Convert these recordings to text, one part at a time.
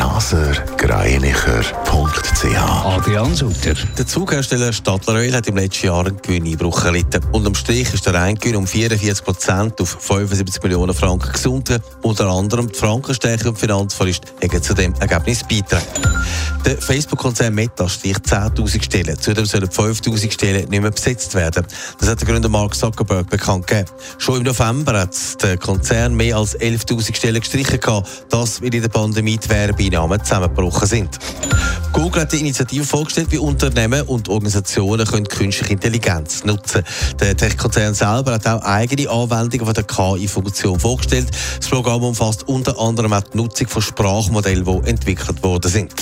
blasergreinicher.ch Adrian Sutter. Der Zughersteller Stadler Oil hat im letzten Jahr einen Gewinneinbruch erlitten. Unterm Strich ist der Reingewinn um 44 Prozent auf 75 Millionen Franken gesunken. Unter anderem die Frankenstärke und Finanzverlust haben zu dem Ergebnis beitragen. Der Facebook-Konzern Meta sticht 10.000 Stellen. Zudem sollen 5.000 Stellen nicht mehr besetzt werden. Das hat der Gründer Mark Zuckerberg bekannt gegeben. Schon im November hat der Konzern mehr als 11.000 Stellen gestrichen gehabt. Das, weil in der Pandemie die Werbeeinnahmen zusammengebrochen sind. Google hat die Initiative vorgestellt, wie Unternehmen und Organisationen können künstliche Intelligenz nutzen Der Tech-Konzern selber hat auch eigene Anwendungen von der KI-Funktion vorgestellt. Das Programm umfasst unter anderem auch die Nutzung von Sprachmodellen, die entwickelt worden sind.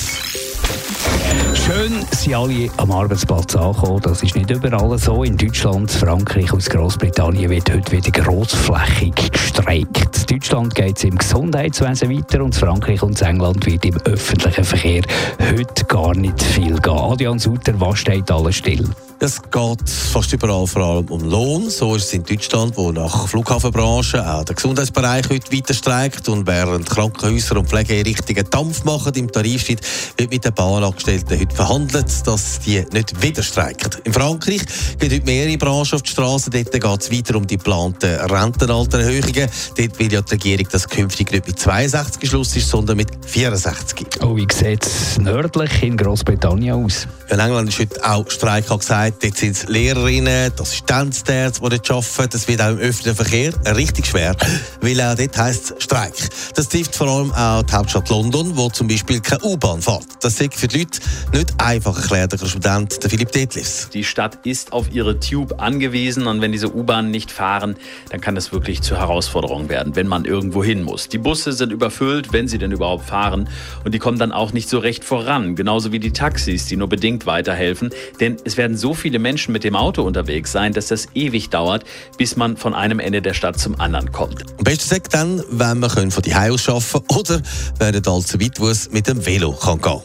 Schön sind alle am Arbeitsplatz angekommen. Das ist nicht überall so. In Deutschland, Frankreich und Großbritannien wird heute wieder grossflächig gestreikt. In Deutschland geht es im Gesundheitswesen weiter und in Frankreich und in England wird im öffentlichen Verkehr heute gar nicht viel gehen. Adrian Sutter, was steht alles still? Es geht fast überall vor allem um Lohn. So ist es in Deutschland, wo nach Flughafenbranche auch der Gesundheitsbereich heute weiter streikt. Und während Krankenhäuser und Pflegeeinrichtungen Dampf machen im Tarifschnitt, wird mit den Bahnangestellten heute verhandelt, dass die nicht wieder streiken. In Frankreich gehen heute mehrere Branchen auf die Straße. Dort geht es weiter um die geplanten Rentenaltererhöhungen. Dort will ja die Regierung, dass künftig nicht mit 62 Schluss ist, sondern mit 64. Oh, wie sieht es nördlich in Großbritannien aus? In England ist heute auch Streik gesagt gesagt, dort sind es Lehrerinnen, die Assistenzärzte, die dort arbeiten. Das wird auch im öffentlichen Verkehr richtig schwer, weil auch dort heisst es Streik. Das trifft vor allem auch die Hauptstadt London, wo zum Beispiel keine U-Bahn fährt. Das ist für die Leute nicht einfach, erklärt der Student Philipp Detlefs. Die Stadt ist auf ihre Tube angewiesen und wenn diese U-Bahnen nicht fahren, dann kann das wirklich zur Herausforderung werden, wenn man irgendwo hin muss. Die Busse sind überfüllt, wenn sie denn überhaupt fahren und die kommen dann auch nicht so recht voran, genauso wie die Taxis, die nur bedingt weiterhelfen, denn es werden so viele Menschen mit dem Auto unterwegs sein, dass das ewig dauert, bis man von einem Ende der Stadt zum anderen kommt. Am besten sagt dann, wenn man von die aus arbeiten oder wenn nicht allzu weit, wo es mit dem Velo kann gehen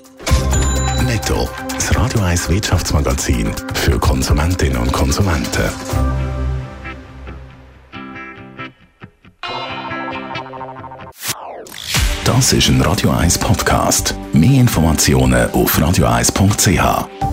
Netto, das Radio 1 Wirtschaftsmagazin für Konsumentinnen und Konsumenten. Das ist ein Radio 1 Podcast. Mehr Informationen auf radio1.ch.